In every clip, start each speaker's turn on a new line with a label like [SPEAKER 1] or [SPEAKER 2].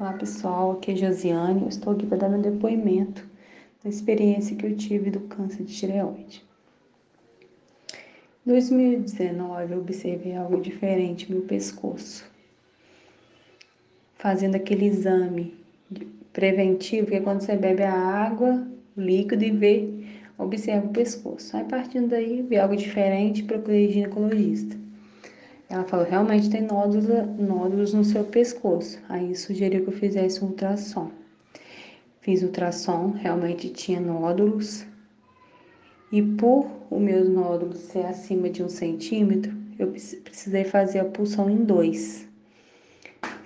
[SPEAKER 1] Olá pessoal, aqui é Josiane, eu estou aqui para dar meu depoimento da experiência que eu tive do câncer de tireoide. Em 2019 eu observei algo diferente no meu pescoço, fazendo aquele exame preventivo que é quando você bebe a água, o líquido e vê, observa o pescoço. Aí partindo daí, vi algo diferente, procurei ginecologista. Ela falou, realmente tem nódulos, nódulos no seu pescoço. Aí sugeriu que eu fizesse um ultrassom. Fiz ultrassom, realmente tinha nódulos. E por os meus nódulos ser acima de um centímetro, eu precisei fazer a pulsão em dois.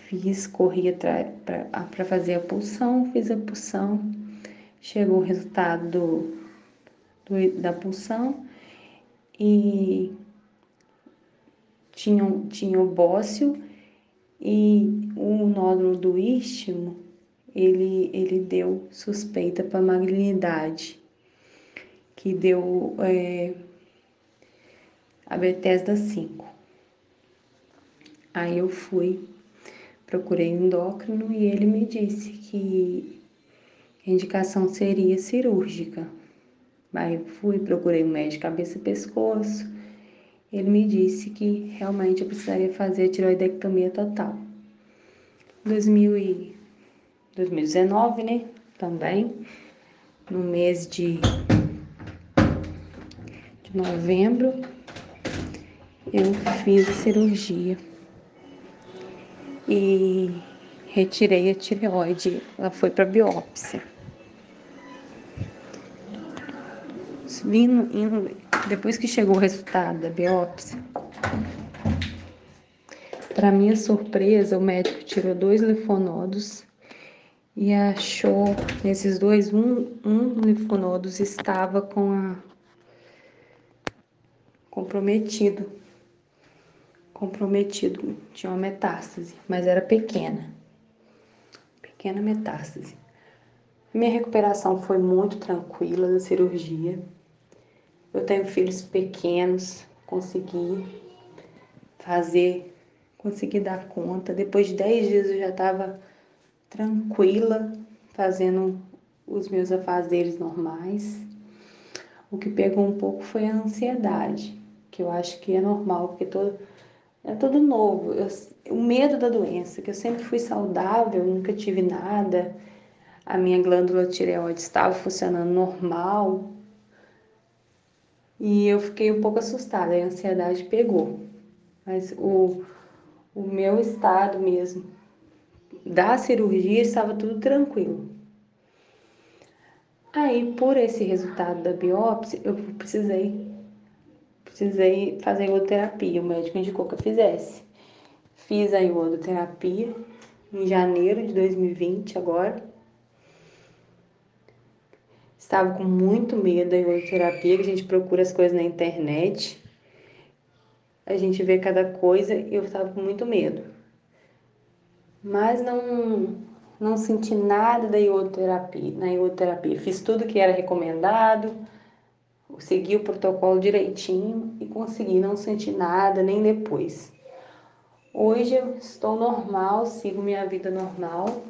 [SPEAKER 1] Fiz, corri para fazer a pulsão, fiz a pulsão. Chegou o resultado do, do da pulsão e tinha, tinha o bócio e o nódulo do istmo, ele, ele deu suspeita para malignidade, que deu é, a Bethesda 5. Aí eu fui, procurei um endócrino e ele me disse que a indicação seria cirúrgica. Aí fui, procurei um médico cabeça e pescoço, ele me disse que realmente eu precisaria fazer a tiroidectomia total. 2000 2019, né? Também, no mês de, de novembro, eu fiz a cirurgia e retirei a tireoide. Ela foi para biópsia. Vindo, indo, depois que chegou o resultado da biópsia, para minha surpresa, o médico tirou dois linfonodos e achou nesses dois um, um linfonodos estava com a comprometido comprometido tinha uma metástase mas era pequena pequena metástase. Minha recuperação foi muito tranquila da cirurgia eu tenho filhos pequenos, consegui fazer, consegui dar conta. Depois de 10 dias eu já estava tranquila, fazendo os meus afazeres normais. O que pegou um pouco foi a ansiedade, que eu acho que é normal, porque todo, é tudo novo. Eu, o medo da doença, que eu sempre fui saudável, nunca tive nada. A minha glândula tireoide estava funcionando normal, e eu fiquei um pouco assustada, a ansiedade pegou. Mas o, o meu estado mesmo da cirurgia estava tudo tranquilo. Aí, por esse resultado da biópsia, eu precisei precisei fazer iodoterapia. O médico indicou que eu fizesse. Fiz a iodoterapia em janeiro de 2020 agora. Estava com muito medo da iodoterapia, que a gente procura as coisas na internet. A gente vê cada coisa e eu estava com muito medo. Mas não não senti nada da iodoterapia, na iodoterapia. Fiz tudo que era recomendado, segui o protocolo direitinho e consegui não sentir nada nem depois. Hoje eu estou normal, sigo minha vida normal,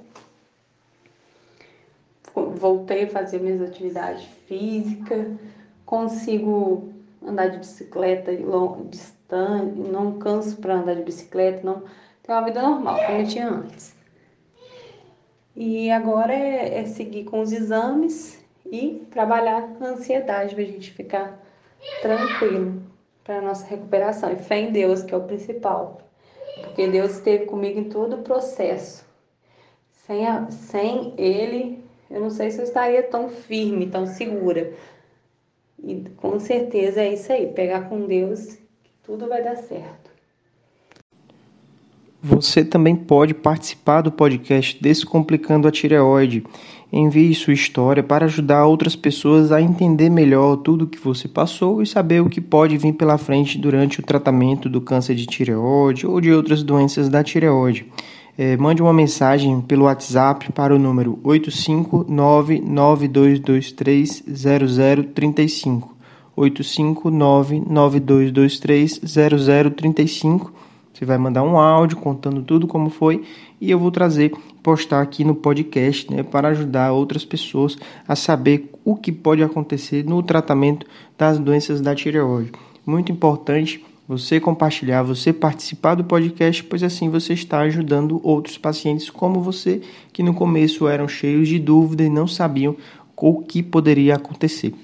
[SPEAKER 1] voltei a fazer minhas atividades físicas, consigo andar de bicicleta distante, não canso para andar de bicicleta, não tenho uma vida normal, como eu tinha antes. E agora é, é seguir com os exames e trabalhar a ansiedade para a gente ficar tranquilo para nossa recuperação. E fé em Deus, que é o principal. Porque Deus esteve comigo em todo o processo. Sem, a, sem Ele, eu não sei se eu estaria tão firme, tão segura. E com certeza é isso aí, pegar com Deus, tudo vai dar certo.
[SPEAKER 2] Você também pode participar do podcast Descomplicando a Tireoide. Envie sua história para ajudar outras pessoas a entender melhor tudo o que você passou e saber o que pode vir pela frente durante o tratamento do câncer de tireoide ou de outras doenças da tireoide é, mande uma mensagem pelo WhatsApp para o número 85992230035. 85992230035 Você vai mandar um áudio contando tudo como foi e eu vou trazer, postar aqui no podcast, né, para ajudar outras pessoas a saber o que pode acontecer no tratamento das doenças da tireoide. Muito importante você compartilhar, você participar do podcast, pois assim você está ajudando outros pacientes como você, que no começo eram cheios de dúvida e não sabiam o que poderia acontecer.